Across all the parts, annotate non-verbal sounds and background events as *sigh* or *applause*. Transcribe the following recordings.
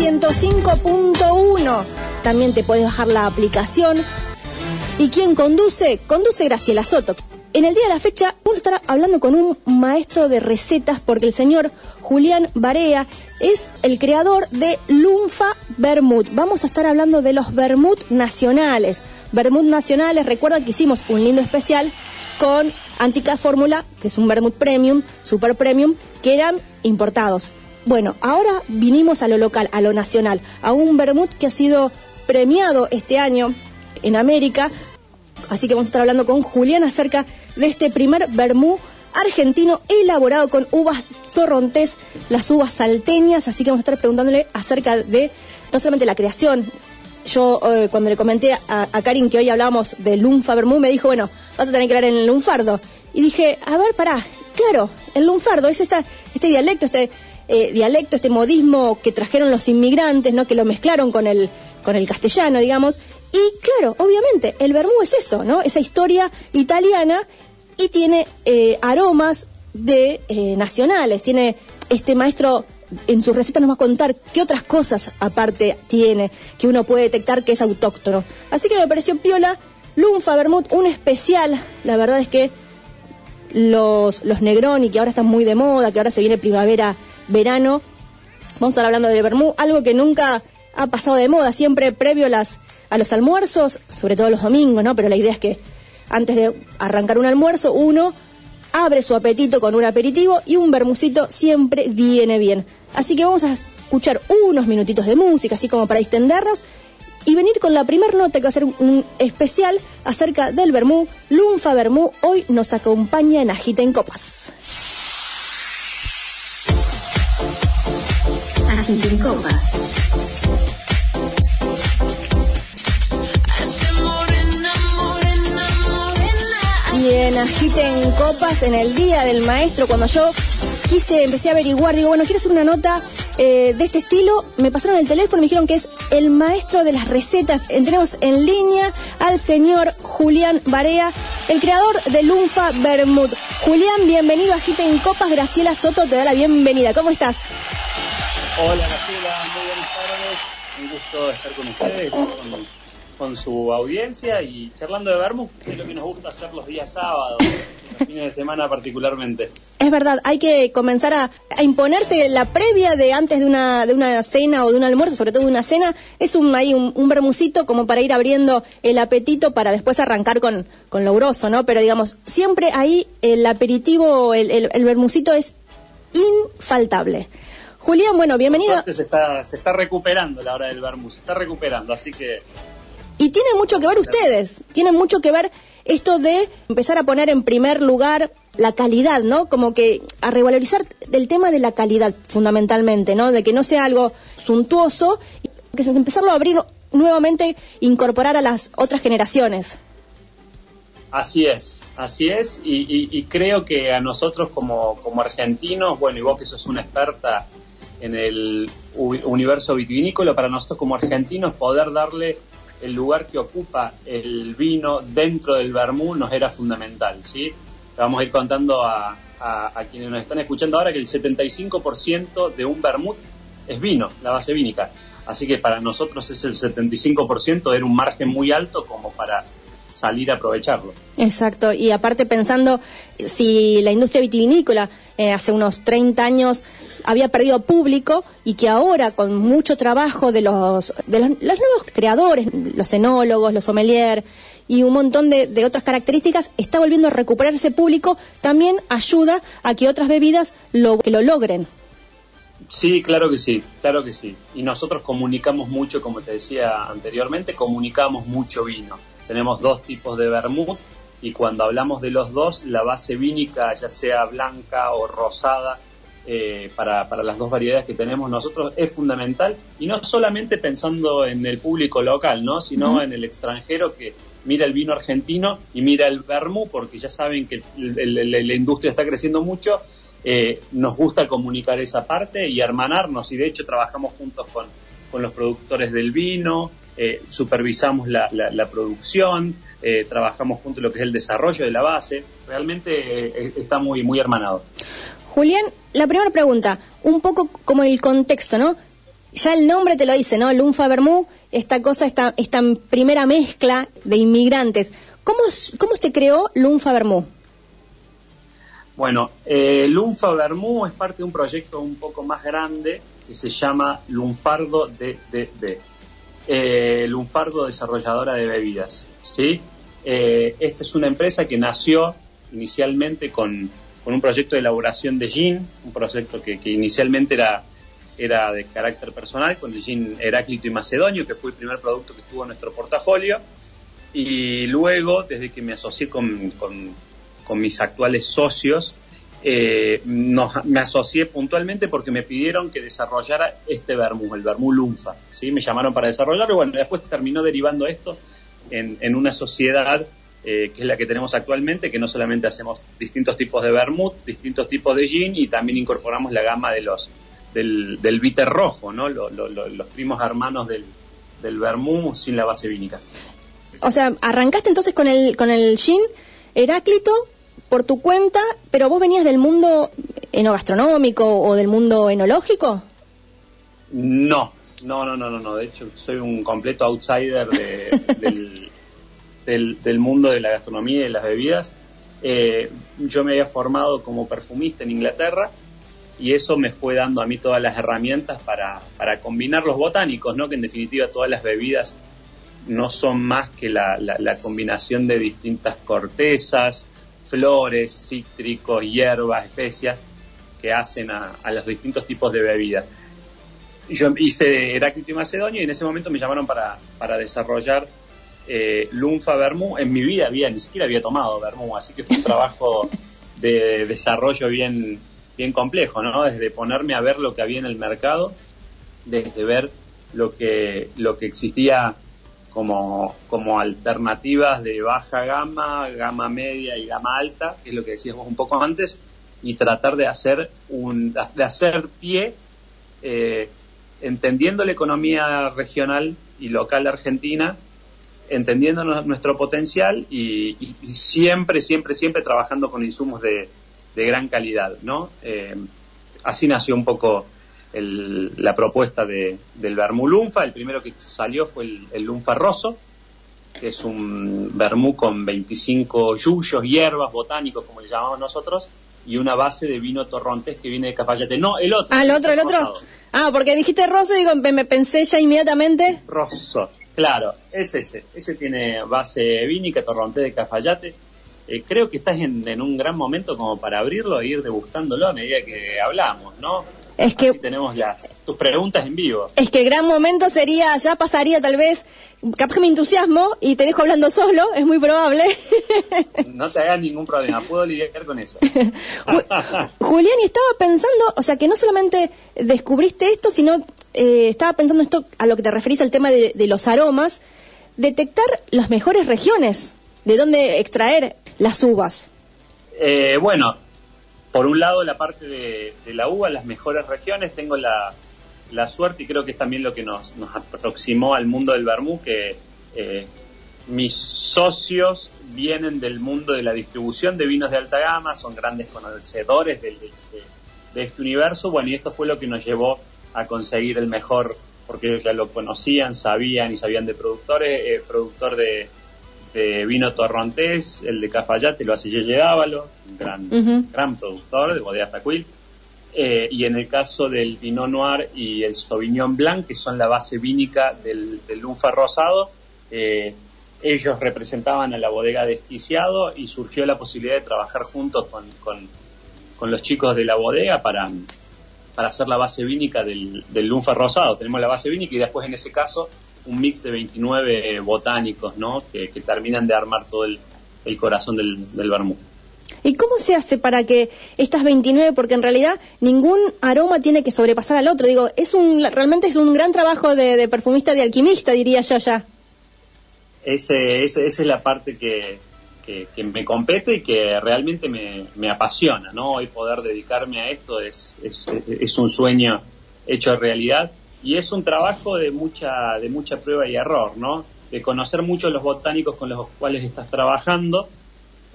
105.1. También te puedes bajar la aplicación. ¿Y quién conduce? Conduce Graciela Soto. En el día de la fecha vamos a estar hablando con un maestro de recetas porque el señor Julián Barea es el creador de Lunfa Bermud. Vamos a estar hablando de los Bermud nacionales. Bermud nacionales, recuerdan que hicimos un lindo especial con Antica Fórmula, que es un Bermud Premium, Super Premium, que eran importados. Bueno, ahora vinimos a lo local, a lo nacional, a un Bermud que ha sido premiado este año en América. Así que vamos a estar hablando con Julián acerca de este primer vermú argentino elaborado con uvas torrontés, las uvas salteñas. Así que vamos a estar preguntándole acerca de no solamente la creación. Yo eh, cuando le comenté a, a Karin que hoy hablábamos de lunfa vermú, me dijo, bueno, vas a tener que hablar en el lunfardo. Y dije, a ver, pará, claro, el lunfardo es esta, este dialecto, este eh, dialecto, este modismo que trajeron los inmigrantes, ¿no? Que lo mezclaron con el, con el castellano, digamos. Y claro, obviamente, el vermú es eso, ¿no? Esa historia italiana y tiene eh, aromas de eh, nacionales. Tiene este maestro en sus recetas nos va a contar qué otras cosas aparte tiene que uno puede detectar que es autóctono. Así que me pareció piola, Lunfa Vermut, un especial. La verdad es que los, los Negroni, que ahora están muy de moda, que ahora se viene primavera, verano, vamos a estar hablando del vermú, algo que nunca ha pasado de moda, siempre previo a, las, a los almuerzos, sobre todo los domingos, ¿no? Pero la idea es que antes de arrancar un almuerzo, uno abre su apetito con un aperitivo y un vermucito siempre viene bien. Así que vamos a escuchar unos minutitos de música, así como para distendernos, y venir con la primera nota que va a ser un especial acerca del vermú. Lunfa Vermú hoy nos acompaña en Agita en Copas. Agiten Copas. Y en Agiten Copas, en el Día del Maestro, cuando yo quise, empecé a averiguar, digo, bueno, quiero hacer una nota eh, de este estilo, me pasaron el teléfono y me dijeron que es el maestro de las recetas. Eh, Tenemos en línea al señor Julián Barea, el creador de Lunfa Bermud. Julián, bienvenido a Agiten Copas, Graciela Soto te da la bienvenida. ¿Cómo estás? Hola Graciela, muy buenas tardes. Un gusto estar con ustedes, con, su audiencia y charlando de Vermouth, que es lo que nos gusta hacer los días sábados, fines de semana particularmente. Es verdad, hay que comenzar a, a imponerse la previa de antes de una, de una cena o de un almuerzo, sobre todo de una cena, es un, ahí un, un bermucito como para ir abriendo el apetito para después arrancar con, con lo grosso, ¿no? Pero digamos, siempre ahí el aperitivo, el, el, el bermucito es infaltable. Julián, bueno, bienvenido. Se está, se está recuperando la hora del Vermouth, se está recuperando, así que Y tiene mucho que ver ustedes, tienen mucho que ver esto de empezar a poner en primer lugar la calidad, ¿no? Como que a revalorizar el tema de la calidad fundamentalmente, ¿no? De que no sea algo suntuoso, que se empezarlo a abrir nuevamente, incorporar a las otras generaciones. Así es, así es, y, y- y creo que a nosotros como, como argentinos, bueno, y vos que sos una experta en el universo vitivinícola, para nosotros como argentinos poder darle el lugar que ocupa el vino dentro del vermú nos era fundamental, ¿sí? Vamos a ir contando a quienes nos están escuchando ahora que el 75% de un vermut es vino, la base vínica. Así que para nosotros es el 75%, era un margen muy alto como para salir a aprovecharlo. Exacto, y aparte pensando si la industria vitivinícola eh, hace unos 30 años había perdido público y que ahora con mucho trabajo de los, de los, nuevos creadores, los enólogos, los sommeliers y un montón de, de otras características, está volviendo a recuperar ese público, también ayuda a que otras bebidas lo, que lo logren. Sí, claro que sí, claro que sí. Y nosotros comunicamos mucho, como te decía anteriormente, comunicamos mucho vino. Tenemos dos tipos de vermut y cuando hablamos de los dos, la base vínica, ya sea blanca o rosada, eh, para, para, las dos variedades que tenemos nosotros es fundamental y no solamente pensando en el público local, ¿no? sino en el extranjero que mira el vino argentino y mira el vermú porque ya saben que la industria está creciendo mucho. Eh, nos gusta comunicar esa parte y hermanarnos y de hecho trabajamos juntos con, con los productores del vino, eh, supervisamos la, la, producción, trabajamos juntos lo que es el desarrollo de la base, realmente está muy, muy hermanado. Julián, la primera pregunta, un poco como el contexto, ¿no? Ya el nombre te lo dice, ¿no? Lunfa Bermú, esta cosa, esta, esta primera mezcla de inmigrantes. ¿Cómo, cómo se creó Lunfa Bermú? Bueno, eh, Lunfa Bermú es parte de un proyecto un poco más grande que se llama Lunfardo DDB. Eh, Lunfardo Desarrolladora de Bebidas. ¿sí? Eh, esta es una empresa que nació inicialmente con con un proyecto de elaboración de gin, un proyecto que, inicialmente era, era de carácter personal, con el gin Heráclito y Macedonio, que fue el primer producto que estuvo en nuestro portafolio. Y luego, desde que me asocié con, mis actuales socios, eh, me asocié puntualmente porque me pidieron que desarrollara este vermú, el vermú lunfa. ¿sí? Me llamaron para desarrollarlo y bueno, después terminó derivando esto en, una sociedad eh, que es la que tenemos actualmente, que no solamente hacemos distintos tipos de vermut, distintos tipos de gin y también incorporamos la gama de los del, del rojo, ¿no? los primos hermanos del, del vermú sin la base vínica. O sea, arrancaste entonces con el, con el gin Heráclito por tu cuenta, pero vos venías del mundo enogastronómico o del mundo enológico? No, no, no, no, no, no. De hecho, soy un completo outsider *laughs* del, del, mundo de la gastronomía y de las bebidas. Eh, yo me había formado como perfumista en Inglaterra y eso me fue dando a mí todas las herramientas para, para combinar los botánicos, ¿no? que en definitiva todas las bebidas no son más que la, la, combinación de distintas cortezas, flores, cítricos, hierbas, especias que hacen a, a los distintos tipos de bebidas. Yo hice Heráclito y Macedonio y en ese momento me llamaron para, para desarrollar eh, Lunfa Bermú, en mi vida había, ni siquiera había tomado Bermú, así que fue un trabajo *laughs* de desarrollo bien, bien complejo, ¿no? Desde ponerme a ver lo que había en el mercado, desde ver lo que, lo que existía como, como alternativas de baja gama, gama media y gama alta, que es lo que decíamos un poco antes, y tratar de hacer un, de hacer pie eh, entendiendo la economía regional y local argentina entendiendo nuestro potencial y, siempre, siempre, siempre trabajando con insumos de, gran calidad, ¿no? Eh, así nació un poco la propuesta de, del vermú lunfa. El primero que salió fue el, lunfa roso, que es un vermú con 25 yuyos, hierbas, botánicos, como le llamamos nosotros, y una base de vino torrontés que viene de Cafayate. No, el otro. Ah, el otro, el otro. Ah, porque dijiste roso, digo, me pensé ya inmediatamente. Rosso. Claro, es ese. Ese tiene base vínica, torronté de cafayate. Eh, creo que estás en, un gran momento como para abrirlo e ir degustándolo a medida que hablamos, ¿no? Es que tenemos las, tus preguntas en vivo. Es que el gran momento sería, ya pasaría tal vez, capaz que me entusiasmo y te dejo hablando solo, es muy probable. *laughs* No te hagas ningún problema, puedo lidiar con eso. Julián, y estaba pensando, o sea, que no solamente descubriste esto, sino eh, estaba pensando esto a lo que te referís al tema de, los aromas, detectar las mejores regiones, de dónde extraer las uvas. Eh, bueno, por un lado la parte de, la uva, las mejores regiones, tengo la, suerte y creo que es también lo que nos, aproximó al mundo del vermú, que eh, mis socios vienen del mundo de la distribución de vinos de alta gama, son grandes conocedores de, de este universo, bueno, y esto fue lo que nos llevó a conseguir el mejor, porque ellos ya lo conocían, sabían y sabían de productores, eh, productor de, vino torrontés, el de Cafayate lo hace Yeye Dávalo, un gran, gran productor de Bodega Tacuil. Eh, y en el caso del Pinot Noir y el Sauvignon Blanc, que son la base vínica del, del Lunfa Rosado, eh, ellos representaban a la bodega Desquiciado y surgió la posibilidad de trabajar juntos con, con, con los chicos de la bodega para, para hacer la base vínica del, del lunfa rosado. Tenemos la base vínica y después en ese caso un mix de 29 botánicos, ¿no? Que, terminan de armar todo el, corazón del, del vermú. ¿Y cómo se hace para que estas 29, porque en realidad ningún aroma tiene que sobrepasar al otro? Digo, es un, realmente es un gran trabajo de, perfumista, de alquimista, diría yo ya. Ese, esa es la parte que, que, me compete y que realmente me, me, apasiona, ¿no? Hoy poder dedicarme a esto es, es, es, un sueño hecho realidad y es un trabajo de mucha, de mucha prueba y error, ¿no? De conocer mucho los botánicos con los cuales estás trabajando,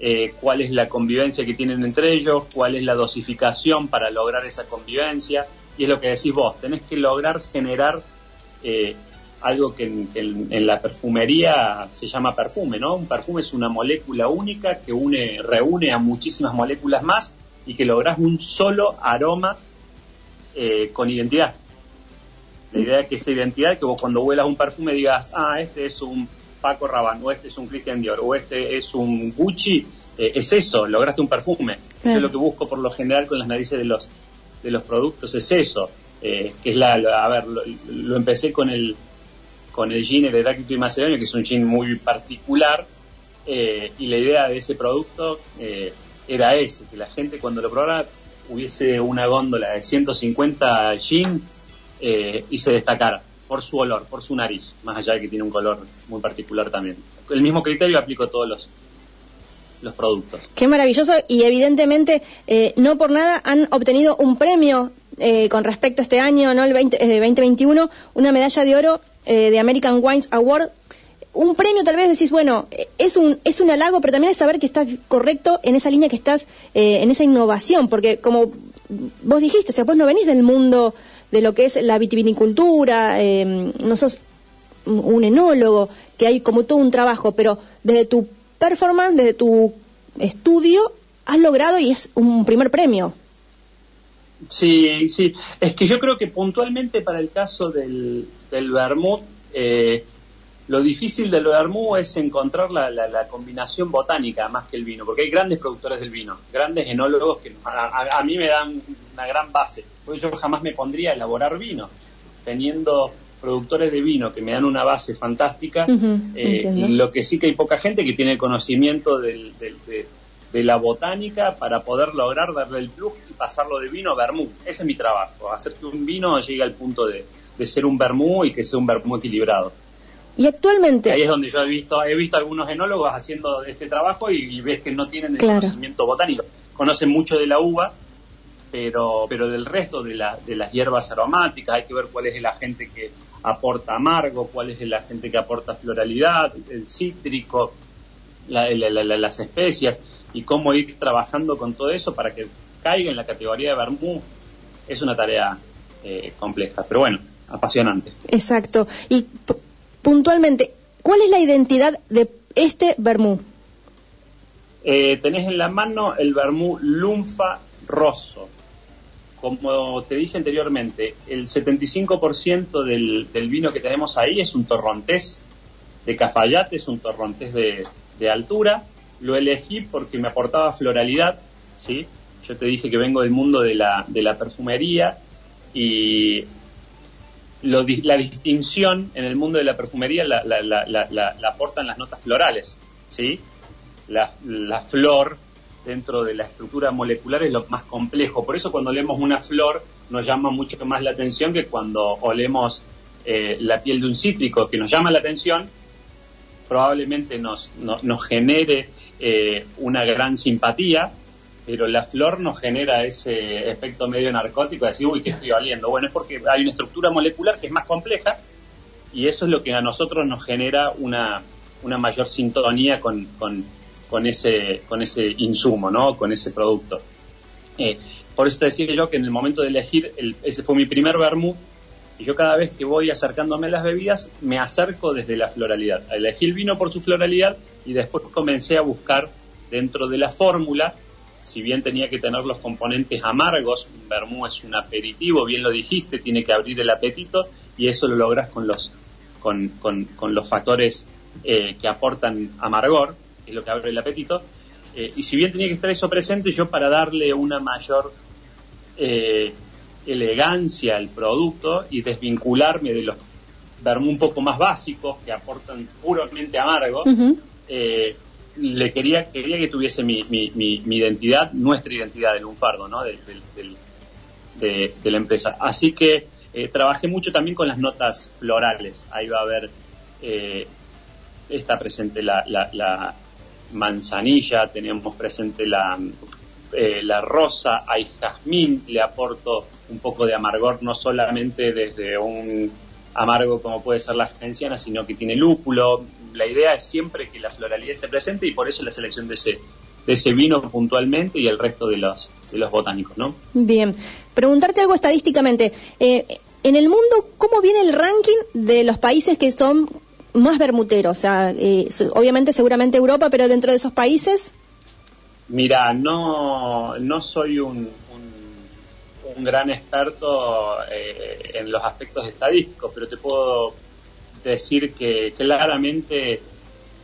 eh, cuál es la convivencia que tienen entre ellos, cuál es la dosificación para lograr esa convivencia, y es lo que decís vos, tenés que lograr generar eh, algo que, en, la perfumería se llama perfume, ¿no? Un perfume es una molécula única que une, reúne a muchísimas moléculas más y que lográs un solo aroma eh, con identidad. La idea es que esa identidad, que vos cuando huelas un perfume digas, ah, este es un Paco Rabanne, o este es un Christian Dior, o este es un Gucci, eh, es eso, lograste un perfume. Eso es lo que busco por lo general con las narices de los, de los productos, es eso. Eh, que es la, a ver, lo, empecé con el con el gin Heráclito y Macedonio, que es un gin muy particular, eh, y la idea de ese producto era ese, que la gente cuando lo probara hubiese una góndola de 150 gin y se destacara por su olor, por su nariz, más allá de que tiene un color muy particular también. El mismo criterio aplico a todos los, los productos. Qué maravilloso y evidentemente eh, no por nada han obtenido un premio eh, con respecto a este año, ¿no? el 2021, eh, una medalla de oro de American Wines Award. Un premio tal vez decís, bueno, es un, es un halago, pero también es saber que estás correcto en esa línea que estás, en esa innovación, porque como vos dijiste, o sea, vos no venís del mundo de lo que es la vitivinicultura, eh, no sos un enólogo, que hay como todo un trabajo, pero desde tu performance, desde tu estudio, has logrado y es un primer premio. Sí, sí. Es que yo creo que puntualmente para el caso del, del vermut, eh, lo difícil del vermú es encontrar la, la, combinación botánica más que el vino, porque hay grandes productores del vino, grandes enólogos que a, a mí me dan una gran base. Porque yo jamás me pondría a elaborar vino, teniendo productores de vino que me dan una base fantástica. Eh, lo que sí que hay poca gente que tiene conocimiento de, la botánica para poder lograr darle el plus y pasarlo de vino a vermú. Ese es mi trabajo, hacer que un vino llegue al punto de, ser un vermú y que sea un vermú equilibrado. Y actualmente. Ahí es donde yo he visto, he visto algunos enólogos haciendo este trabajo y, ves que no tienen el conocimiento botánico. Conocen mucho de la uva, pero, pero del resto de, la, de las hierbas aromáticas hay que ver cuál es el agente que aporta amargo, cuál es el agente que aporta floralidad, el cítrico, las especias y cómo ir trabajando con todo eso para que caiga en la categoría de vermú es una tarea eh, compleja, pero bueno, apasionante. Exacto. Y puntualmente, ¿cuál es la identidad de este vermú? Eh, tenés en la mano el vermú lunfa rosso. Como te dije anteriormente, el 75% del, vino que tenemos ahí es un torrontés de Cafayate, es un torrontés de, de altura. Lo elegí porque me aportaba floralidad, ¿sí? Yo te dije que vengo del mundo de la, de la perfumería y la distinción en el mundo de la perfumería la, aportan las notas florales, ¿sí? La, flor dentro de la estructura molecular es lo más complejo. Por eso cuando olemos una flor nos llama mucho más la atención que cuando olemos eh, la piel de un cítrico, que nos llama la atención, probablemente nos, nos genere eh, una gran simpatía, pero la flor nos genera ese efecto medio narcótico de decir, uy, ¿qué estoy oliendo? Bueno, es porque hay una estructura molecular que es más compleja y eso es lo que a nosotros nos genera una, una mayor sintonía con, con, ese, con ese insumo, ¿no? Con ese producto. Eh, por eso te decía yo que en el momento de elegir, ese fue mi primer vermut, y yo cada vez que voy acercándome a las bebidas, me acerco desde la floralidad. Elegí el vino por su floralidad y después comencé a buscar dentro de la fórmula si bien tenía que tener los componentes amargos, un vermú es un aperitivo, bien lo dijiste, tiene que abrir el apetito y eso lo logras con los, con, con, los factores eh, que aportan amargor, que es lo que abre el apetito. Eh, y si bien tenía que estar eso presente, yo para darle una mayor eh, elegancia al producto y desvincularme de los vermú un poco más básicos que aportan puramente amargo. Le quería quería que tuviese mi, mi, mi, identidad, nuestra identidad del lunfardo, ¿no? De, de, la empresa. Así que eh, trabajé mucho también con las notas florales. Ahí va a haber, eh, está presente la, la, manzanilla, tenemos presente la, eh, la rosa, hay jazmín, le aporto un poco de amargor, no solamente desde un amargo como puede ser la genciana, sino que tiene lúpulo. La idea es siempre que la floralidad esté presente y por eso la selección de ese, de ese vino puntualmente y el resto de los, de los botánicos, ¿no? Bien. Preguntarte algo estadísticamente. Eh, en el mundo, ¿cómo viene el ranking de los países que son más bermuteros? O sea, eh, obviamente, seguramente Europa, pero dentro de esos países. Mira, no, no soy un, un gran experto eh, en los aspectos estadísticos, pero te puedo decir que claramente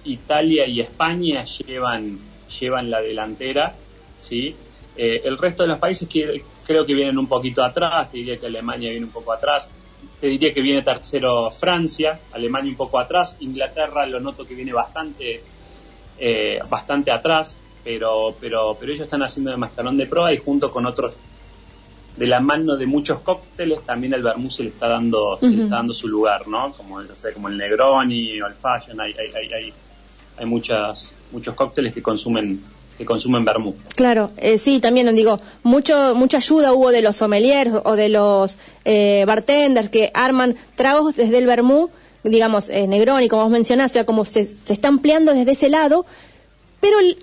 Italia y España llevan, llevan la delantera, ¿sí? Eh, el resto de los países que, creo que vienen un poquito atrás, te diría que Alemania viene un poco atrás, te diría que viene tercero Francia, Alemania un poco atrás, Inglaterra lo noto que viene bastante, eh, bastante atrás, pero, pero, pero ellos están haciendo de mascarón de prueba y junto con otros de la mano de muchos cócteles, también el vermouth se le está dando, se le está dando su lugar, ¿no? Como, como el Negroni o el Fashion, hay, hay, hay, hay, muchas, muchos cócteles que consumen que consumen vermouth. Claro, eh, sí, también digo, mucho, mucha ayuda hubo de los sommeliers o de los eh, bartenders que arman tragos desde el vermouth, digamos, eh, Negroni, como vos mencionás, o sea, como se, se está ampliando desde ese lado, pero el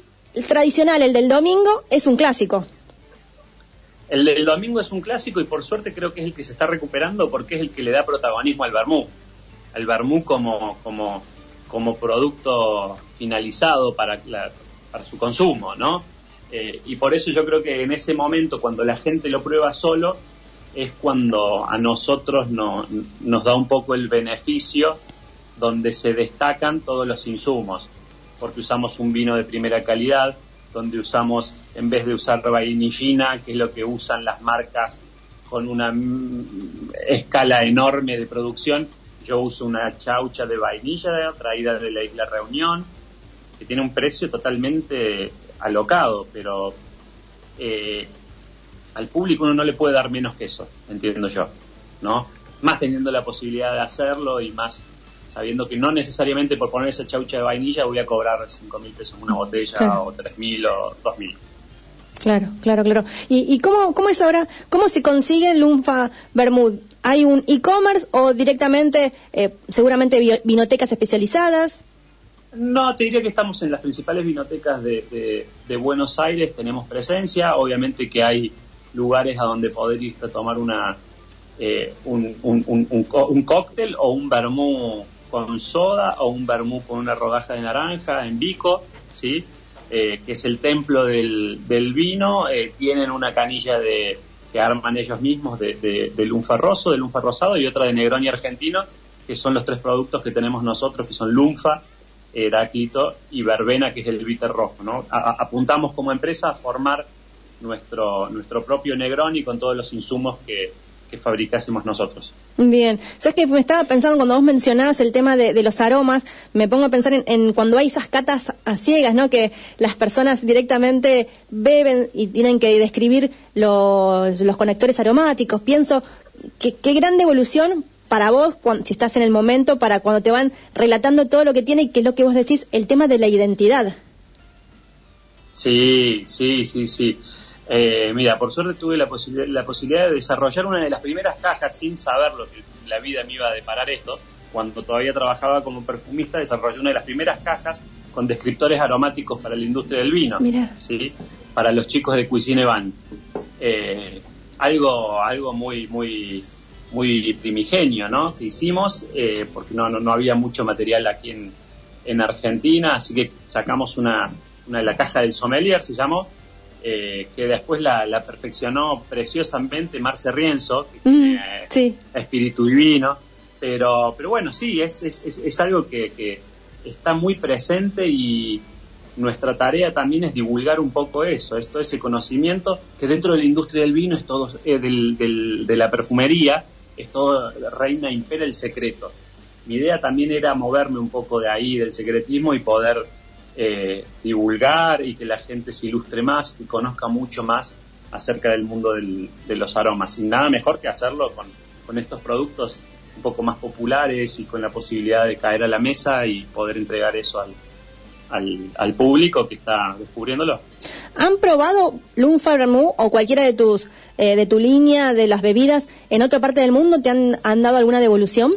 tradicional, el del domingo, es un clásico. El, domingo es un clásico y por suerte creo que es el que se está recuperando porque es el que le da protagonismo al vermú, al vermú como, como, como producto finalizado para, para su consumo, ¿no? Eh, y por eso yo creo que en ese momento, cuando la gente lo prueba solo, es cuando a nosotros no, nos da un poco el beneficio donde se destacan todos los insumos, porque usamos un vino de primera calidad, donde usamos, en vez de usar vainillina, que es lo que usan las marcas con una escala enorme de producción, yo uso una chaucha de vainilla traída de la isla Reunión, que tiene un precio totalmente alocado, pero eh, al público uno no le puede dar menos que eso, entiendo yo, ¿no? Más teniendo la posibilidad de hacerlo y más sabiendo que no necesariamente por poner esa chaucha de vainilla voy a cobrar 5 mil pesos una botella o 3 mil o 2 mil. Claro, claro, claro. ¿Y, y cómo, cómo es ahora, cómo se consigue el Lunfa Bermud? ¿Hay un e-commerce o directamente, eh, seguramente, vinotecas especializadas? No, te diría que estamos en las principales vinotecas de, de, Buenos Aires, tenemos presencia, obviamente que hay lugares a donde poder ir a tomar una, eh, un, un, un, un, cóctel o un vermú con soda o un vermú con una rodaja de naranja en bico, ¿sí? Eh, que es el templo del, del vino, eh, tienen una canilla de, que arman ellos mismos de, de, de lunfa roso, de lunfa rosado y otra de Negroni argentino, que son los tres productos que tenemos nosotros, que son lunfa, Heráclito y verbena, que es el bitter rojo. ¿no? apuntamos como empresa a formar nuestro, nuestro propio Negroni con todos los insumos que, que fabricásemos nosotros. Bien, sabes que me estaba pensando cuando vos mencionabas el tema de, los aromas, me pongo a pensar en, cuando hay esas catas a ciegas, ¿no? Que las personas directamente beben y tienen que describir los, los conectores aromáticos. Pienso que qué gran evolución para vos, si estás en el momento, para cuando te van relatando todo lo que tiene y qué es lo que vos decís, el tema de la identidad. Sí, sí, sí, sí. Eh, mira, por suerte tuve la, la posibilidad de desarrollar una de las primeras cajas sin saber lo que la vida me iba a deparar esto. Cuando todavía trabajaba como perfumista, desarrollé una de las primeras cajas con descriptores aromáticos para la industria del vino. ¿sí? Para los chicos de Cuisine Van. Eh, algo, algo muy, muy, muy primigenio, ¿no? Que hicimos, eh, porque no, no, había mucho material aquí en, en Argentina, así que sacamos una, una de la caja del sommelier, se llamó, eh, que después la, perfeccionó preciosamente Marce Rienzo, que mm, tiene espíritu divino, pero, pero bueno, sí, es, es, es, algo que, está muy presente y, nuestra tarea también es divulgar un poco eso, esto, ese conocimiento que dentro de la industria del vino es todo, eh, de la perfumería, es todo, reina, impera el secreto. Mi idea también era moverme un poco de ahí, del secretismo, y poder eh, divulgar y que la gente se ilustre más y conozca mucho más acerca del mundo de los aromas. Y nada mejor que hacerlo con, con estos productos un poco más populares y con la posibilidad de caer a la mesa y poder entregar eso al, al, público que está descubriéndolo. ¿Han probado Lunfa Vermouth o cualquiera de tus eh, de tu línea de las bebidas en otra parte del mundo? ¿Te han, han dado alguna devolución?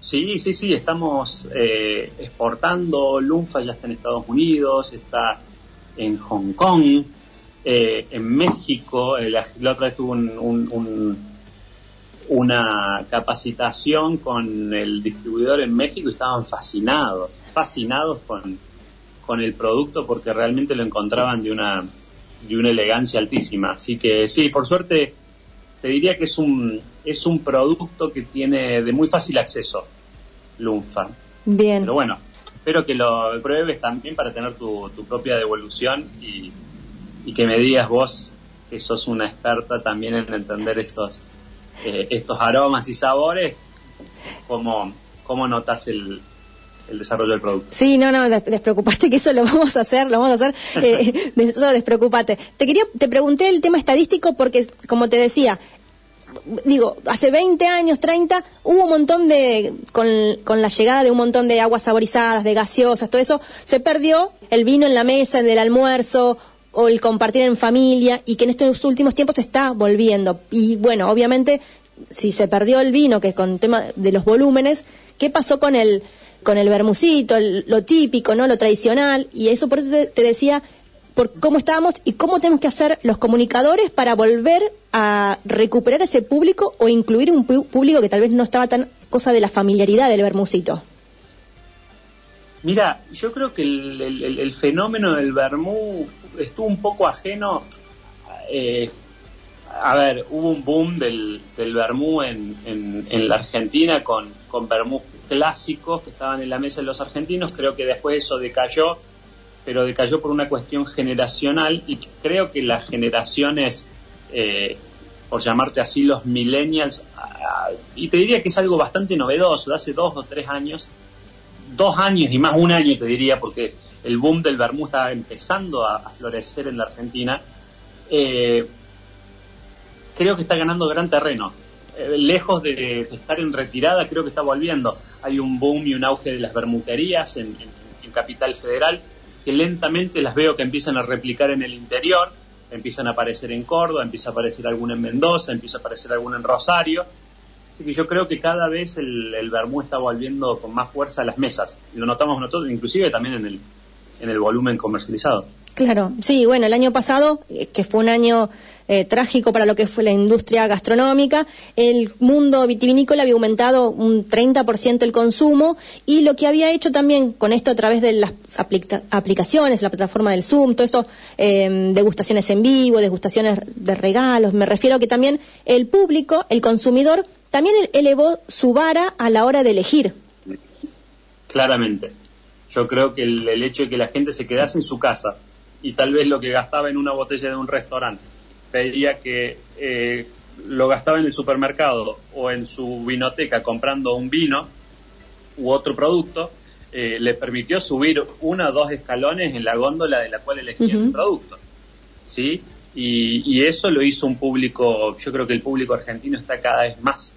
Sí, sí, sí, estamos eh, exportando. Lunfa ya está en Estados Unidos, está en Hong Kong, eh, en México. La, otra vez tuvo un, una capacitación con el distribuidor en México y estaban fascinados fascinados con, con el producto porque realmente lo encontraban de una, de una elegancia altísima. Así que sí, por suerte te diría que es un, es un producto que tiene de muy fácil acceso, Lunfa. Bien. Pero bueno, espero que lo pruebes también para tener tu, tu propia devolución y, y, que me digas vos que sos una experta también en entender estos, eh, estos aromas y sabores, cómo, cómo notas el, el desarrollo del producto. Sí, no, no, despreocupate que eso lo vamos a hacer, lo vamos a hacer, eh, *laughs* eso despreocupate. Te quería, te pregunté el tema estadístico porque, como te decía, digo, hace 20 años, 30, hubo un montón de, con, la llegada de un montón de aguas saborizadas, de gaseosas, todo eso, se perdió el vino en la mesa, del almuerzo o el compartir en familia y que en estos últimos tiempos está volviendo. Y bueno, obviamente, si se perdió el vino, que es con el tema de los volúmenes, ¿qué pasó con el, con el bermucito, lo típico, ¿no? Lo tradicional, y eso por eso te, decía por cómo estábamos y cómo tenemos que hacer los comunicadores para volver a recuperar ese público o incluir un público que tal vez no estaba tan cosa de la familiaridad del bermucito. Mira, yo creo que el, fenómeno del vermú estuvo un poco ajeno. Eh, a ver, hubo un boom del, del vermú en, en, la Argentina con, con vermú clásicos que estaban en la mesa de los argentinos. Creo que después eso decayó, pero decayó por una cuestión generacional y creo que las generaciones, eh, por llamarte así, los millennials, y te diría que es algo bastante novedoso, hace dos o tres años, dos años y más un año te diría, porque el boom del vermú estaba empezando a, florecer en la Argentina. Eh, creo que está ganando gran terreno. Eh, lejos de, estar en retirada, creo que está volviendo. Hay un boom y un auge de las bermuterías en, Capital Federal, que lentamente las veo que empiezan a replicar en el interior, empiezan a aparecer en Córdoba, empieza a aparecer alguna en Mendoza, empieza a aparecer alguna en Rosario. Así que yo creo que cada vez el, el vermú está volviendo con más fuerza a las mesas. Lo notamos nosotros, inclusive también en el, en el volumen comercializado. Claro, sí, bueno, el año pasado, eh, que fue un año eh, trágico para lo que fue la industria gastronómica. El mundo vitivinícola había aumentado un 30% el consumo y lo que había hecho también con esto a través de las aplicaciones, la plataforma del Zoom, todo eso, em, degustaciones en vivo, degustaciones de regalos, me refiero a que también el público, el consumidor, también elevó su vara a la hora de elegir. Claramente. Yo creo que el hecho de que la gente se quedase en su casa y tal vez lo que gastaba en una botella de un restaurante veía que eh, lo gastaba en el supermercado o en su vinoteca comprando un vino u otro producto, eh, le permitió subir uno o dos escalones en la góndola de la cual elegía el producto. ¿Sí? Y, eso lo hizo un público, yo creo que el público argentino está cada vez más,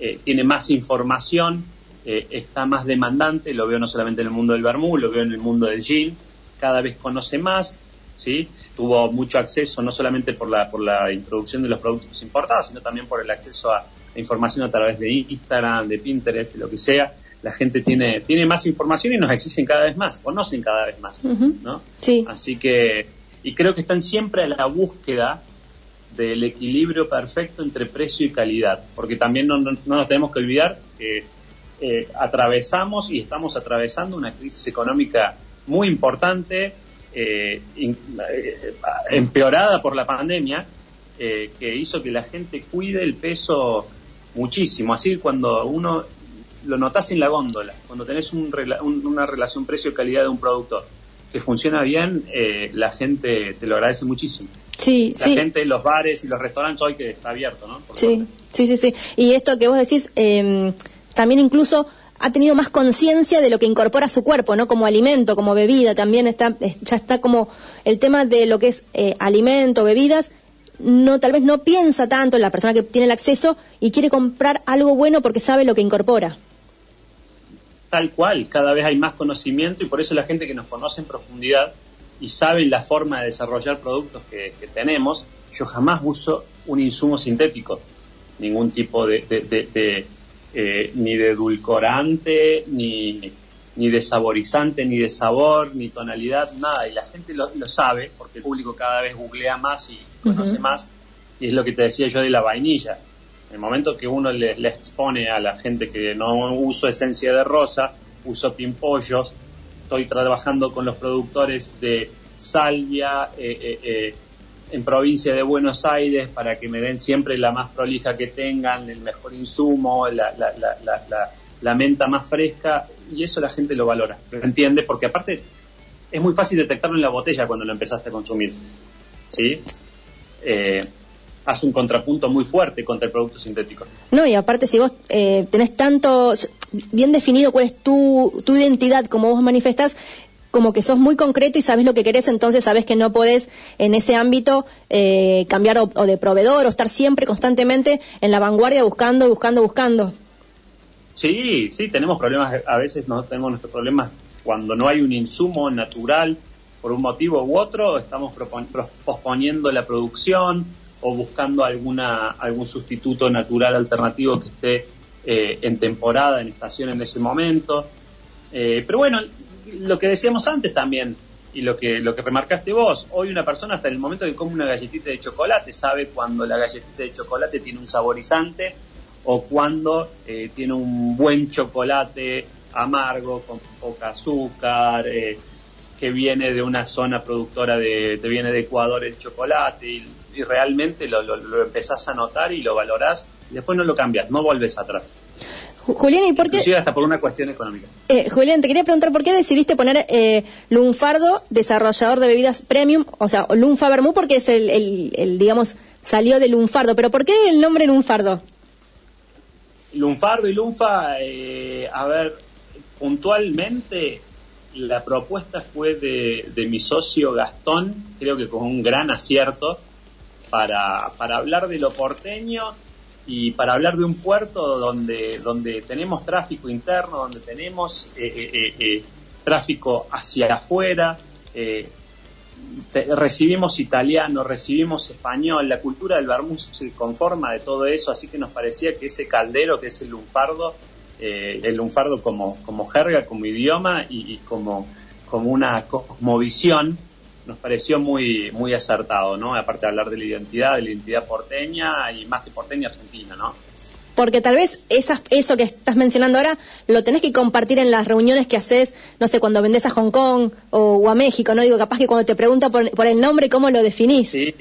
eh, tiene más información, está más demandante, lo veo no solamente en el mundo del vermú, lo veo en el mundo del gin, cada vez conoce más, ¿sí? Tuvo mucho acceso, no solamente por la, por la introducción de los productos importados, sino también por el acceso a información a través de Instagram, de Pinterest, de lo que sea. La gente tiene, tiene más información y nos exigen cada vez más, conocen cada vez más, ¿no? Sí. Así que, y creo que están siempre a la búsqueda del equilibrio perfecto entre precio y calidad, porque también no, no, nos tenemos que olvidar que eh, atravesamos y estamos atravesando una crisis económica muy importante, eh, eh, empeorada por la pandemia, eh, que hizo que la gente cuide el peso muchísimo. Así cuando uno lo notas en la góndola, cuando tenés una relación precio-calidad de un producto que funciona bien, eh, la gente te lo agradece muchísimo. Sí, la gente en los bares y los restaurantes hoy que está abierto, ¿no? sí, sí, sí, sí. Y esto que vos decís, eh, también incluso ha tenido más conciencia de lo que incorpora su cuerpo, ¿no? Como alimento, como bebida, también está, ya está como el tema de lo que es eh, alimento, bebidas, no, tal vez no piensa tanto en la persona que tiene el acceso y quiere comprar algo bueno porque sabe lo que incorpora. Tal cual, cada vez hay más conocimiento y por eso la gente que nos conoce en profundidad y sabe la forma de desarrollar productos que, tenemos, yo jamás uso un insumo sintético, ningún tipo de eh, ni de edulcorante, ni, ni de saborizante, ni de sabor, ni tonalidad, nada. Y la gente lo, sabe, porque el público cada vez googlea más y conoce más. Y es lo que te decía yo de la vainilla. En el momento que uno le, expone a la gente que no uso esencia de rosa, uso pimpollos, estoy trabajando con los productores de salvia, eh, eh, eh en provincia de Buenos Aires para que me den siempre la más prolija que tengan, el mejor insumo, la, menta más fresca, y eso la gente lo valora, lo entiende, porque aparte es muy fácil detectarlo en la botella cuando lo empezaste a consumir. ¿Sí? Eh, hace un contrapunto muy fuerte contra el producto sintético. No, y aparte si vos eh, tenés tanto bien definido cuál es tu, tu identidad, como vos manifestás, como que sos muy concreto y sabes lo que querés, entonces sabes que no podés en ese ámbito eh, cambiar o, de proveedor o estar siempre constantemente en la vanguardia buscando, buscando, buscando. Sí, sí, tenemos problemas, a veces no tenemos nuestros problemas cuando no hay un insumo natural por un motivo u otro, estamos posponiendo la producción o buscando alguna algún sustituto natural alternativo que esté eh, en temporada, en estación en ese momento. Eh, pero bueno, lo que decíamos antes también, y lo que, lo que remarcaste vos, hoy una persona hasta el momento que come una galletita de chocolate sabe cuando la galletita de chocolate tiene un saborizante o cuando eh, tiene un buen chocolate amargo, con poca azúcar, eh, que viene de una zona productora de, te viene de Ecuador el chocolate, y, realmente lo, lo, lo empezás a notar y lo valorás, y después no lo cambias, no volves atrás. Julián, ¿y por qué? hasta por una cuestión económica. Eh, Julián, te quería preguntar, ¿por qué decidiste poner eh, Lunfardo, desarrollador de bebidas premium, o sea, Lunfa Bermú, porque es el, digamos, salió de Lunfardo, pero ¿por qué el nombre Lunfardo? Lunfardo y Lunfa, eh, a ver, puntualmente la propuesta fue de, de, mi socio Gastón, creo que con un gran acierto, para, para hablar de lo porteño y para hablar de un puerto donde, donde tenemos tráfico interno, donde tenemos eh, eh, eh, tráfico hacia afuera, recibimos italiano, recibimos español, la cultura del Bermú se conforma de todo eso, así que nos parecía que ese caldero, que es el lunfardo, el lunfardo como, como jerga, como idioma y, y como, como una cosmovisión, nos pareció muy, muy acertado, ¿no? Aparte de hablar de la identidad, de la identidad porteña y más que porteña argentina, ¿no? Porque tal vez esas, eso que estás mencionando ahora lo tenés que compartir en las reuniones que haces, no sé, cuando vendés a Hong Kong o, a México, ¿no? Digo, capaz que cuando te pregunta por, por el nombre, ¿cómo lo definís? Sí,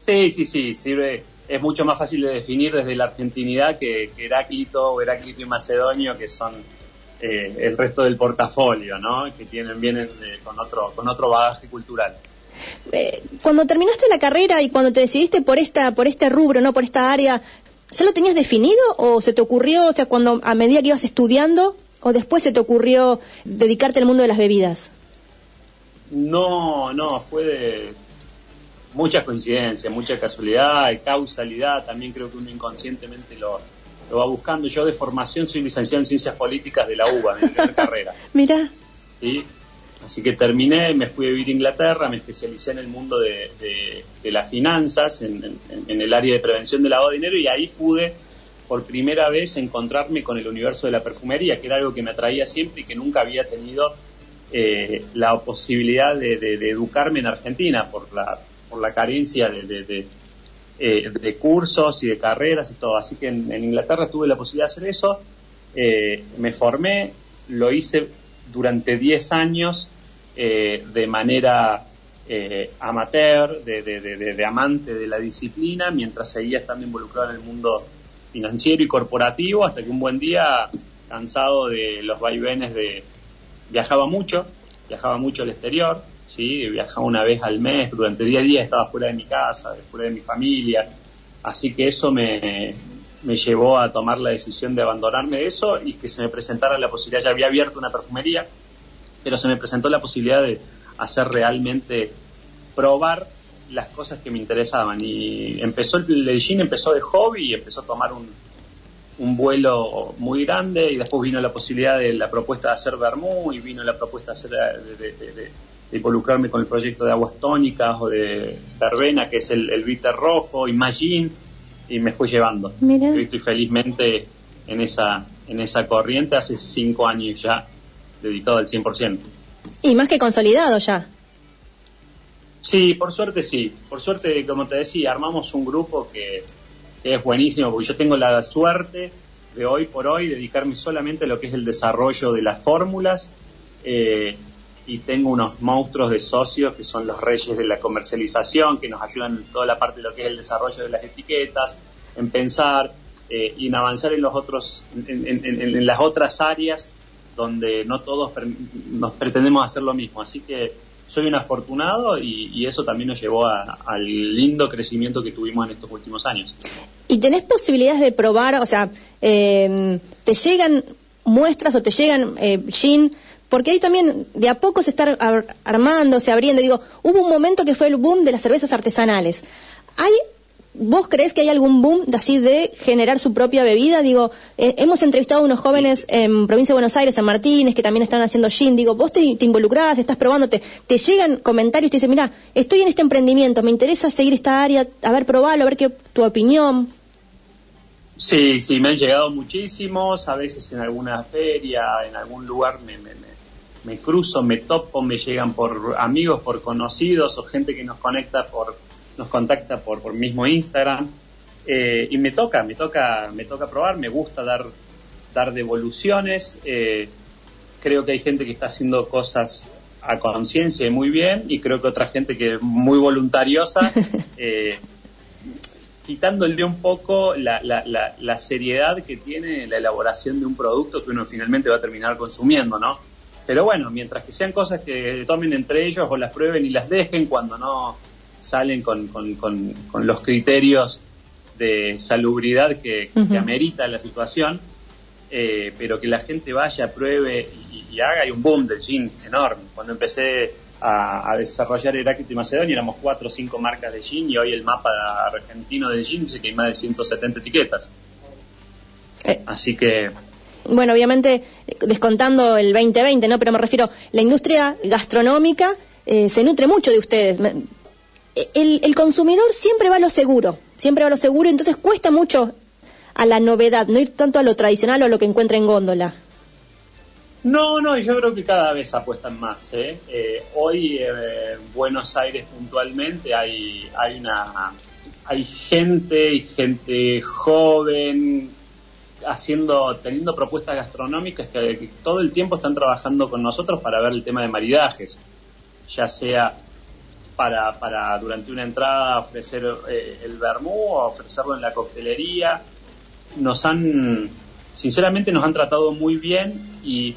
sí, sí, sí, sirve. Es mucho más fácil de definir desde la argentinidad que, que Heráclito o Heráclito y Macedonio, que son eh, el resto del portafolio, ¿no? Que tienen vienen eh, con otro con otro bagaje cultural. Eh, cuando terminaste la carrera y cuando te decidiste por esta por este rubro, no por esta área, ¿ya lo tenías definido o se te ocurrió, o sea, cuando a medida que ibas estudiando o después se te ocurrió dedicarte al mundo de las bebidas? No, no, fue de mucha coincidencia, mucha casualidad, causalidad, también creo que uno inconscientemente lo, lo va buscando. Yo de formación soy licenciado en Ciencias Políticas de la UBA, de *laughs* mi carrera. Mira. ¿Sí? Así que terminé, me fui a vivir a Inglaterra, me especialicé en el mundo de, las finanzas, en, el área de prevención del lavado de dinero y ahí pude por primera vez encontrarme con el universo de la perfumería, que era algo que me atraía siempre y que nunca había tenido eh, la posibilidad de, educarme en Argentina por la, por la carencia de, eh, de cursos y de carreras y todo. Así que en, Inglaterra tuve la posibilidad de hacer eso. Eh, me formé, lo hice durante 10 años eh, de manera amateur, de, amante de la disciplina, mientras seguía estando involucrado en el mundo financiero y corporativo, hasta que un buen día, cansado de los vaivenes de... viajaba mucho, viajaba mucho al exterior, ¿sí? viajaba una vez al mes, durante 10 días estaba fuera de mi casa, fuera de mi familia, así que eso me, me llevó a tomar la decisión de abandonarme de eso y que se me presentara la posibilidad, ya había abierto una perfumería, pero se me presentó la posibilidad de hacer realmente, probar las cosas que me interesaban. Y empezó el, gin empezó de hobby empezó a tomar un, un vuelo muy grande y después vino la posibilidad de la propuesta de hacer vermú y vino la propuesta de, hacer, de, involucrarme con el proyecto de aguas tónicas o de verbena que es el, el bitter rojo y Magin y me fue llevando. Yo estoy felizmente en esa, en esa corriente hace cinco años ya dedicado al 100%. Y más que consolidado ya. Sí, por suerte sí. Por suerte, como te decía, armamos un grupo que, es buenísimo, porque yo tengo la suerte de hoy por hoy dedicarme solamente a lo que es el desarrollo de las fórmulas eh, y tengo unos monstruos de socios que son los reyes de la comercialización, que nos ayudan en toda la parte de lo que es el desarrollo de las etiquetas, en pensar eh, y en avanzar en los otros, en las otras áreas donde no todos nos pretendemos hacer lo mismo. Así que soy un afortunado y, eso también nos llevó al lindo crecimiento que tuvimos en estos últimos años. ¿Y tenés posibilidades de probar, o sea, em, te llegan muestras o te llegan eh, gin? Porque ahí también de a poco se está armando, se abriendo. Digo, hubo un momento que fue el boom de las cervezas artesanales. ¿Hay ¿Vos crees que hay algún boom de así de generar su propia bebida? Digo, eh, hemos entrevistado a unos jóvenes en provincia de Buenos Aires, en Martínez, que también están haciendo gin. Digo, vos te, te estás probando, te, llegan comentarios, te dicen, mira, estoy en este emprendimiento, me interesa seguir esta área, a ver, probarlo, a ver qué tu opinión. Sí, sí, me han llegado muchísimos, a veces en alguna feria, en algún lugar me, me, me cruzo, me topo, me llegan por amigos, por conocidos o gente que nos conecta por nos contacta por, por mismo Instagram eh, y me toca, me toca, me toca probar, me gusta dar, dar devoluciones. Eh, creo que hay gente que está haciendo cosas a conciencia y muy bien y creo que otra gente que es muy voluntariosa, *laughs* eh, quitándole un poco la, la, la, seriedad que tiene la elaboración de un producto que uno finalmente va a terminar consumiendo, ¿no? Pero bueno, mientras que sean cosas que tomen entre ellos o las prueben y las dejen cuando no, salen con, con, los criterios de salubridad que, amerita la situación, eh, pero que la gente vaya, pruebe y, haga, hay un boom del gin enorme. Cuando empecé a, desarrollar Heráclito y Macedonia éramos cuatro o cinco marcas de gin y hoy el mapa argentino de gin dice que hay más de 170 etiquetas. Eh. Así que bueno, obviamente descontando el 2020, ¿no? Pero me refiero, la industria gastronómica eh, se nutre mucho de ustedes el, consumidor siempre va a lo seguro, siempre va a lo seguro, entonces cuesta mucho a la novedad, no ir tanto a lo tradicional o a lo que encuentra en góndola. No, no, yo creo que cada vez apuestan más. ¿eh? eh hoy en eh, Buenos Aires puntualmente hay, hay, una, hay gente gente joven haciendo, teniendo propuestas gastronómicas que, todo el tiempo están trabajando con nosotros para ver el tema de maridajes, ya sea para, para durante una entrada ofrecer eh, el vermú o ofrecerlo en la coctelería. Nos han, sinceramente nos han tratado muy bien y,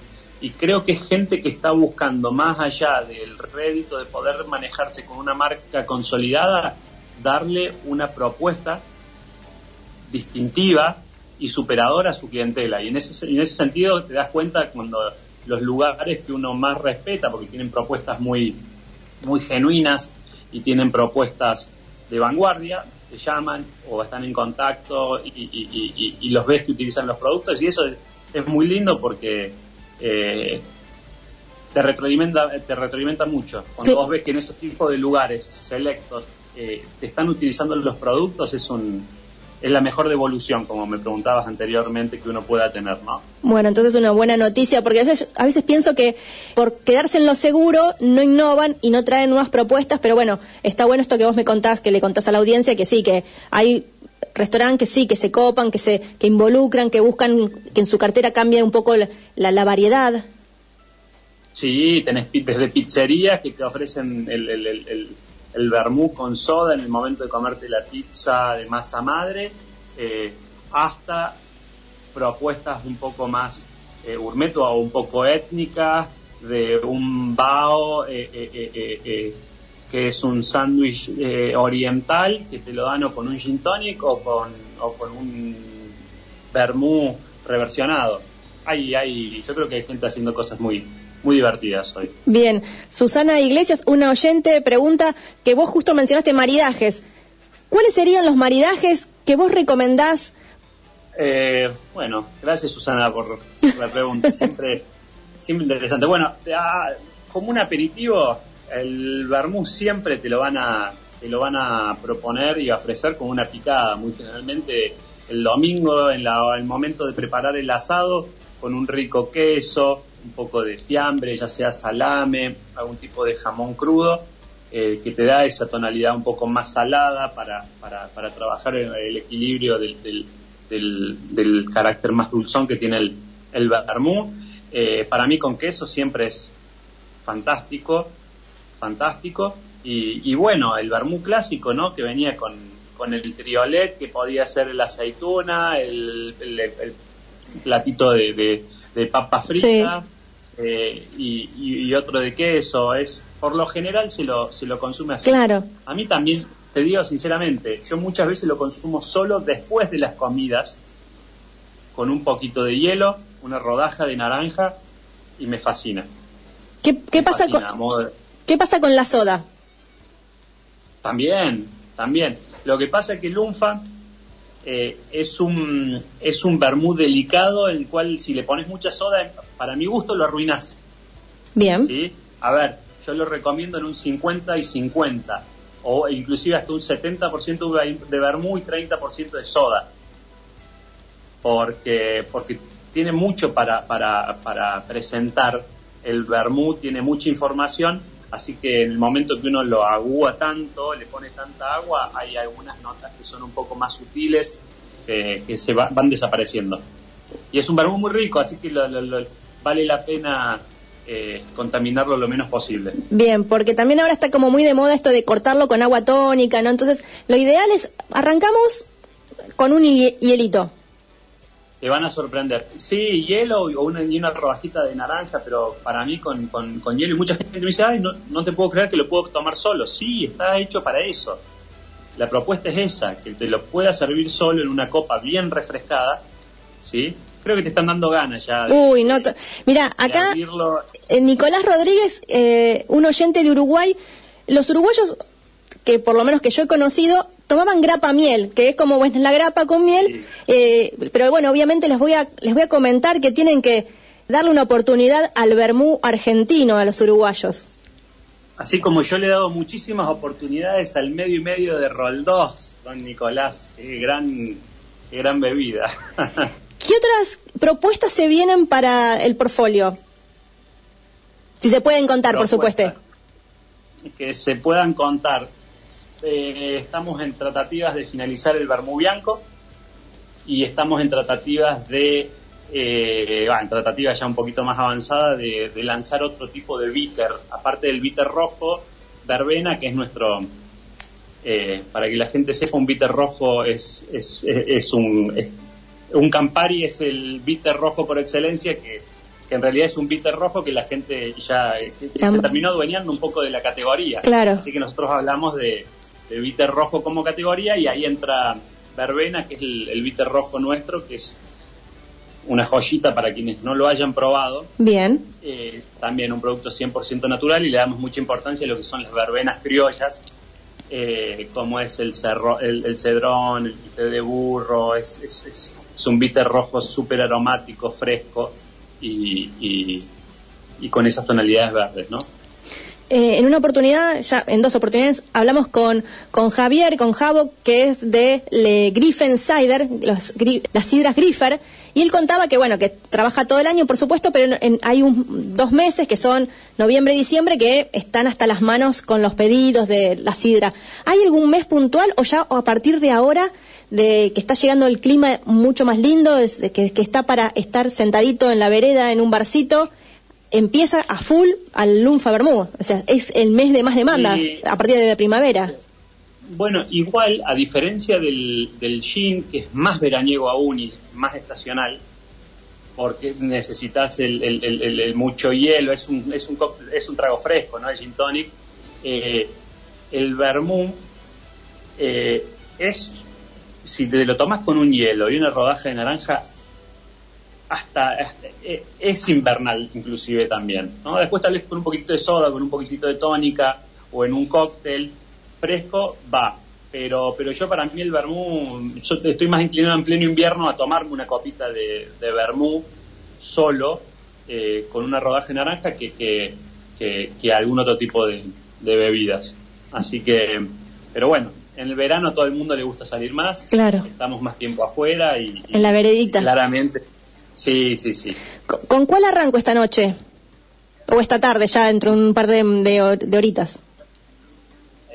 creo que es gente que está buscando más allá del rédito de poder manejarse con una marca consolidada, darle una propuesta distintiva y superadora a su clientela. Y en ese, en ese sentido te das cuenta cuando los lugares que uno más respeta, porque tienen propuestas muy, muy genuinas y tienen propuestas de vanguardia, te llaman o están en contacto y, los ves que utilizan los productos y eso es, muy lindo porque eh, te, retroalimenta, te retroalimenta mucho. Cuando vos ves que en ese tipo de lugares selectos eh, te están utilizando los productos es un es la mejor devolución, como me preguntabas anteriormente, que uno pueda tener, ¿no? Bueno, entonces una buena noticia, porque a veces, a veces pienso que por quedarse en lo seguro no innovan y no traen nuevas propuestas, pero bueno, está bueno esto que vos me contás, que le contás a la audiencia, que sí, que hay restaurantes que sí, que se copan, que se que involucran, que buscan que en su cartera cambie un poco la, la, variedad. Sí, tenés desde pizzerías que te ofrecen el, el, el el vermú con soda en el momento de comerte la pizza de masa madre, eh, hasta propuestas un poco más eh, o un poco étnicas de un bao, eh, eh, que es un sándwich oriental, que te lo dan o con un gin tonic o con, o con un vermú reversionado. Hay, hay, yo creo que hay gente haciendo cosas muy, muy divertidas hoy. Bien, Susana Iglesias, una oyente, pregunta que vos justo mencionaste maridajes. ¿Cuáles serían los maridajes que vos recomendás? Eh, bueno, gracias Susana por la pregunta, *laughs* siempre, siempre interesante. Bueno, ah, como un aperitivo, el vermú siempre te lo van a te lo van a proponer y ofrecer como una picada, muy generalmente el domingo en el momento de preparar el asado con un rico queso, un poco de fiambre, ya sea salame, algún tipo de jamón crudo, eh, que te da esa tonalidad un poco más salada para, para, para trabajar el, equilibrio del, del, carácter más dulzón que tiene el, el vermú. Eh, para mí con queso siempre es fantástico, fantástico. Y, bueno, el vermú clásico, ¿no? Que venía con, con el triolet, que podía ser la aceituna, el, platito de, de, papa frita, eh, y, otro de queso. Es, por lo general se lo, se lo consume así. Claro. A mí también, te digo sinceramente, yo muchas veces lo consumo solo después de las comidas, con un poquito de hielo, una rodaja de naranja, y me fascina. ¿Qué, pasa, con, ¿qué pasa con la soda? También, también. Lo que pasa es que el Lunfa eh, es un es un vermú delicado en el cual si le pones mucha soda, para mi gusto lo arruinas. Bien. ¿Sí? A ver, yo lo recomiendo en un 50 y 50, o inclusive hasta un 70% de vermú y 30% de soda. Porque, porque tiene mucho para, para, para presentar el vermú, tiene mucha información Así que en el momento que uno lo agúa tanto, le pone tanta agua, hay algunas notas que son un poco más sutiles eh, que se van desapareciendo. Y es un vermú muy rico, así que vale la pena eh, contaminarlo lo menos posible. Bien, porque también ahora está como muy de moda esto de cortarlo con agua tónica, ¿no? Entonces, lo ideal es, arrancamos con un hielito te van a sorprender. Sí, hielo o una, y una rodajita de naranja, pero para mí con, con, hielo y mucha gente me dice, ay, no, no, te puedo creer que lo puedo tomar solo. Sí, está hecho para eso. La propuesta es esa, que te lo pueda servir solo en una copa bien refrescada, ¿sí? Creo que te están dando ganas ya. Uy, no. Mira, acá eh, Nicolás Rodríguez, eh, un oyente de Uruguay, los uruguayos que por lo menos que yo he conocido, tomaban grapa miel, que es como bueno, la grapa con miel, eh, pero bueno, obviamente les voy, a, les voy a comentar que tienen que darle una oportunidad al vermú argentino a los uruguayos. Así como yo le he dado muchísimas oportunidades al medio y medio de Roldós, don Nicolás, qué gran, gran bebida. *laughs* ¿Qué otras propuestas se vienen para el portfolio? Si se pueden contar, por supuesto. Que se puedan contar. Eh, estamos en tratativas de finalizar el Bermú Bianco y estamos en tratativas de, eh, en tratativas ya un poquito más avanzadas de, lanzar otro tipo de bitter, aparte del bitter rojo, verbena, que es nuestro, eh, para que la gente sepa, un bitter rojo es, es, es un, un Campari es el bitter rojo por excelencia que, que en realidad es un bitter rojo que la gente ya se terminó adueñando un poco de la categoría. Claro. Así que nosotros hablamos de, el bitter rojo como categoría y ahí entra verbena, que es el, el rojo nuestro, que es una joyita para quienes no lo hayan probado. Bien. Eh, también un producto 100% natural y le damos mucha importancia a lo que son las verbenas criollas, eh, como es el, cerro, el, cedrón, el té de burro, es, es, un bitter rojo súper aromático, fresco y, y, y con esas tonalidades verdes, ¿no? Eh, en una oportunidad, ya en dos oportunidades, hablamos con, con Javier, con Javo, que es de Le Griffen Cider, las sidras Griffer, y él contaba que, bueno, que trabaja todo el año, por supuesto, pero hay un, dos meses, que son noviembre y diciembre, que están hasta las manos con los pedidos de la sidra. ¿Hay algún mes puntual o ya o a partir de ahora de que está llegando el clima mucho más lindo, que, que está para estar sentadito en la vereda en un barcito empieza a full al Lunfa Bermú. O sea, es el mes de más demandas a partir de la primavera. Bueno, igual, a diferencia del, del gin, que es más veraniego aún y más estacional, porque necesitas el, mucho hielo, es un, es, un, es un trago fresco, ¿no? El gin tonic. Eh, el vermú eh, es, si te lo tomas con un hielo y una rodaja de naranja, hasta, eh, es invernal inclusive también, ¿no? Después tal vez con un poquito de soda, con un poquitito de tónica o en un cóctel fresco, va. Pero, pero yo para mí el vermú, yo estoy más inclinado en pleno invierno a tomarme una copita de, de vermú solo, eh, con una rodaja de naranja, que, que, que, algún otro tipo de, bebidas. Así que, pero bueno, en el verano a todo el mundo le gusta salir más. Claro. Estamos más tiempo afuera y. en la veredita. Claramente. Sí, sí, sí. ¿Con, cuál arranco esta noche? O esta tarde, ya dentro de un par de, de horitas.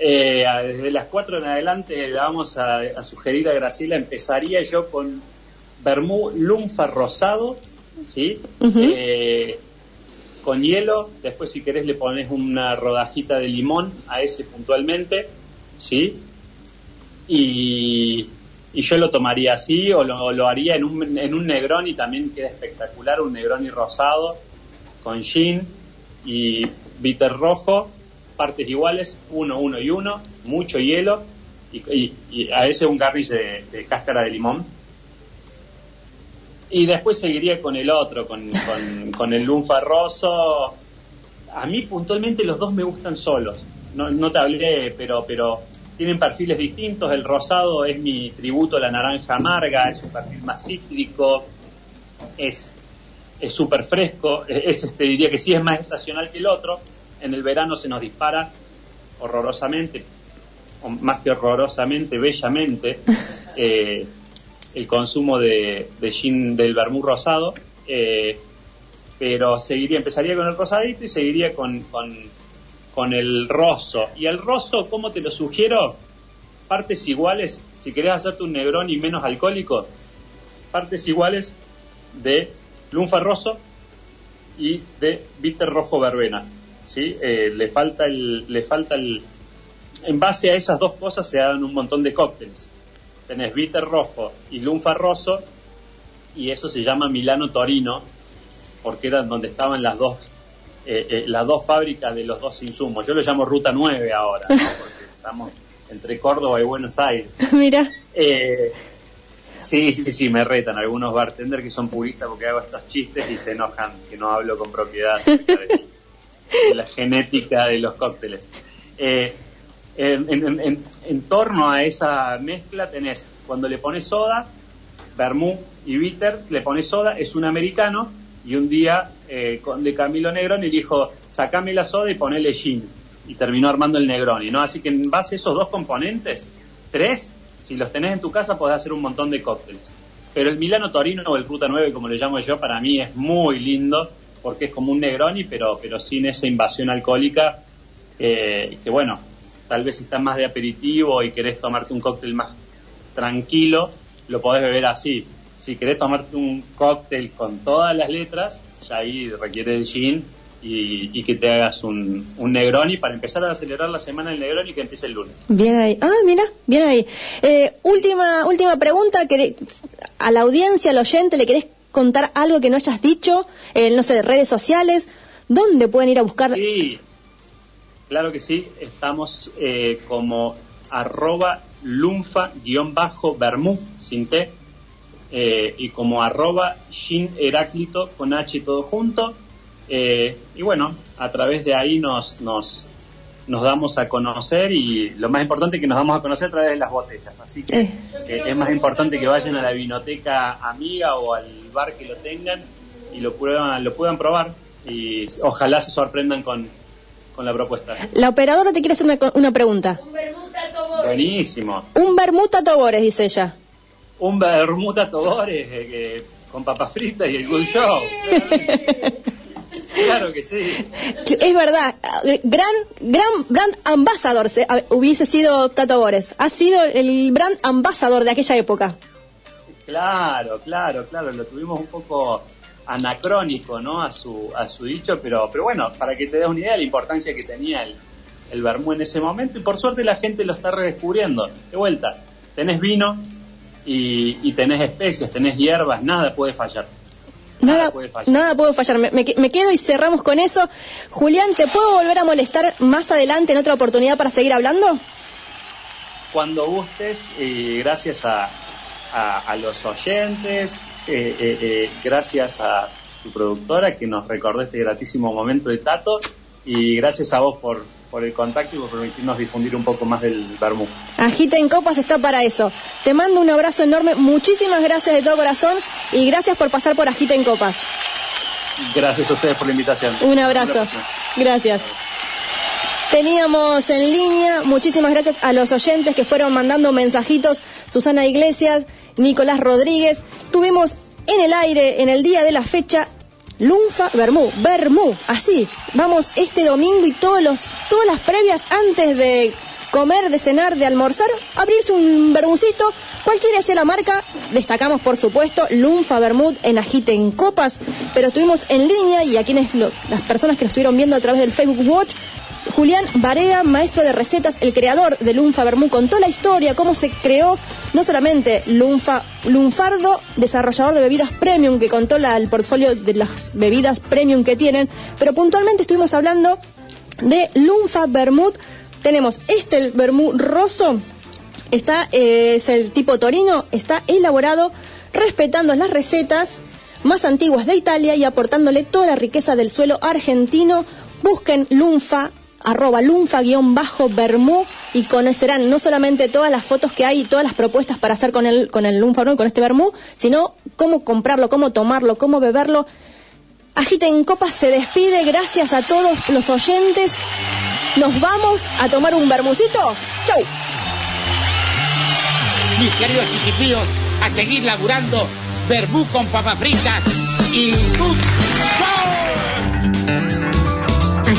Eh, desde las 4 en adelante le vamos a, sugerir a Graciela, empezaría yo con vermú lunfa rosado, ¿sí? Eh, con hielo, después si querés le pones una rodajita de limón a ese puntualmente, ¿sí? Y, yo lo tomaría así o lo, haría en un, en un Negroni, también queda espectacular, un Negroni rosado con gin y bitter rojo partes iguales, uno, uno y uno, mucho hielo y, a ese un garnish de, cáscara de limón. Y después seguiría con el otro, con, con, el lunfarroso. A mí puntualmente los dos me gustan solos. No, no te hablé, pero, pero tienen perfiles distintos. El rosado es mi tributo a la naranja amarga, es un perfil más cítrico, es súper fresco, es, este, diría que sí es más estacional que el otro. En el verano se nos dispara horrorosamente, o más que horrorosamente, bellamente, *laughs* eh, el consumo de, gin del vermú rosado, eh, pero seguiría, empezaría con el rosadito y seguiría con, con, el roso. Y el roso, ¿cómo te lo sugiero? Partes iguales, si querés hacerte un negrón y menos alcohólico, partes iguales de lunfa roso y de bitter rojo verbena. ¿sí? Eh, le falta el, le falta el, en base a esas dos cosas se dan un montón de cócteles. Tenés bitter rojo y lunfa roso y eso se llama Milano Torino porque era donde estaban las dos eh, eh, las dos fábricas de los dos insumos. Yo lo llamo Ruta 9 ahora, *laughs* porque estamos entre Córdoba y Buenos Aires. *laughs* Mira. sí, sí, sí, me retan algunos bartenders que son puristas porque hago estos chistes y se enojan que no hablo con propiedad *laughs* la genética de los cócteles. Eh, en, torno a esa mezcla tenés, cuando le pones soda, vermú y bitter, le pones soda, es un americano, y un día eh, de Camilo Negroni dijo, sacame la soda y ponele gin, y terminó armando el Negroni, ¿no? Así que en base a esos dos componentes, tres, si los tenés en tu casa podés hacer un montón de cócteles. Pero el Milano Torino o el Ruta 9, como le llamo yo, para mí es muy lindo porque es como un Negroni, pero, pero sin esa invasión alcohólica, eh, que bueno, tal vez si estás más de aperitivo y querés tomarte un cóctel más tranquilo, lo podés beber así. Si querés tomarte un cóctel con todas las letras, ya ahí requiere el gin y, que te hagas un, un, Negroni para empezar a celebrar la semana del Negroni que empieza el lunes. Bien ahí. Ah, mira, bien ahí. Eh, última, última pregunta, que a la audiencia, al oyente, ¿le querés contar algo que no hayas dicho, eh, no sé, redes sociales, ¿dónde pueden ir a buscar? Sí, claro que sí, estamos eh, como arroba lunfa-bermú, sin T, eh, y como arroba shin heráclito con H todo junto. y bueno, a través de ahí nos, nos, nos damos a conocer y lo más importante es que nos damos a conocer a través de las botellas. Así que eh. es más importante que vayan a la vinoteca amiga o al bar que lo tengan y lo, prueban, lo puedan probar y ojalá se sorprendan con, la propuesta. La operadora te quiere hacer una, una pregunta. Un tobores. Buenísimo. Un bermuta tobores, dice ella. Un bermuta tobores eh, con papas fritas y el good show. Claro que sí. Es verdad, gran, gran brand ambassador hubiese sido Tato Bores. Ha sido el brand ambassador de aquella época. Claro, claro, claro. Lo tuvimos un poco anacrónico, ¿no? A su, a su dicho, pero, pero bueno, para que te des una idea de la importancia que tenía el, el vermú en ese momento. Y por suerte la gente lo está redescubriendo. De vuelta, tenés vino y, y tenés especias, tenés hierbas, nada puede fallar. Nada, puede fallar. Nada puede fallar. Me, me, quedo y cerramos con eso. Julián, ¿te puedo volver a molestar más adelante en otra oportunidad para seguir hablando? Cuando gustes, y gracias a, a, los oyentes, eh, eh, eh, gracias a tu productora que nos recordó este gratísimo momento de Tato y gracias a vos por, por el contacto y por permitirnos difundir un poco más del Bermú. Agita en Copas está para eso. Te mando un abrazo enorme, muchísimas gracias de todo corazón y gracias por pasar por Agita en Copas. Gracias a ustedes por la invitación. Un abrazo. Gracias. Teníamos en línea, muchísimas gracias a los oyentes que fueron mandando mensajitos, Susana Iglesias, Nicolás Rodríguez. Tuvimos en el aire, en el día de la fecha, Lunfa Bermú, Bermú, así. Vamos este domingo y todos los, todas las previas antes de comer, de cenar, de almorzar, abrirse un bermucito, cualquiera sea la marca, destacamos por supuesto Lunfa Bermud en Agite en Copas, pero estuvimos en línea y a quienes las personas que lo estuvieron viendo a través del Facebook Watch Julián Barea, maestro de recetas, el creador de Lunfa Bermú, contó la historia, cómo se creó no solamente Lunfa, Lunfardo, desarrollador de bebidas premium, que contó el portfolio de las bebidas premium que tienen, pero puntualmente estuvimos hablando de Lunfa Bermud. Tenemos este el Bermú roso, está, eh, es el tipo torino, está elaborado respetando las recetas más antiguas de Italia y aportándole toda la riqueza del suelo argentino. Busquen Lunfa arroba lunfa-bermú y conocerán no solamente todas las fotos que hay y todas las propuestas para hacer con el, con el lunfa, con este bermú, sino cómo comprarlo, cómo tomarlo, cómo beberlo. Agita en Copas se despide, gracias a todos los oyentes. Nos vamos a tomar un bermucito. ¡Chau! Mis queridos chiquipíos, a seguir laburando bermú con papa frita y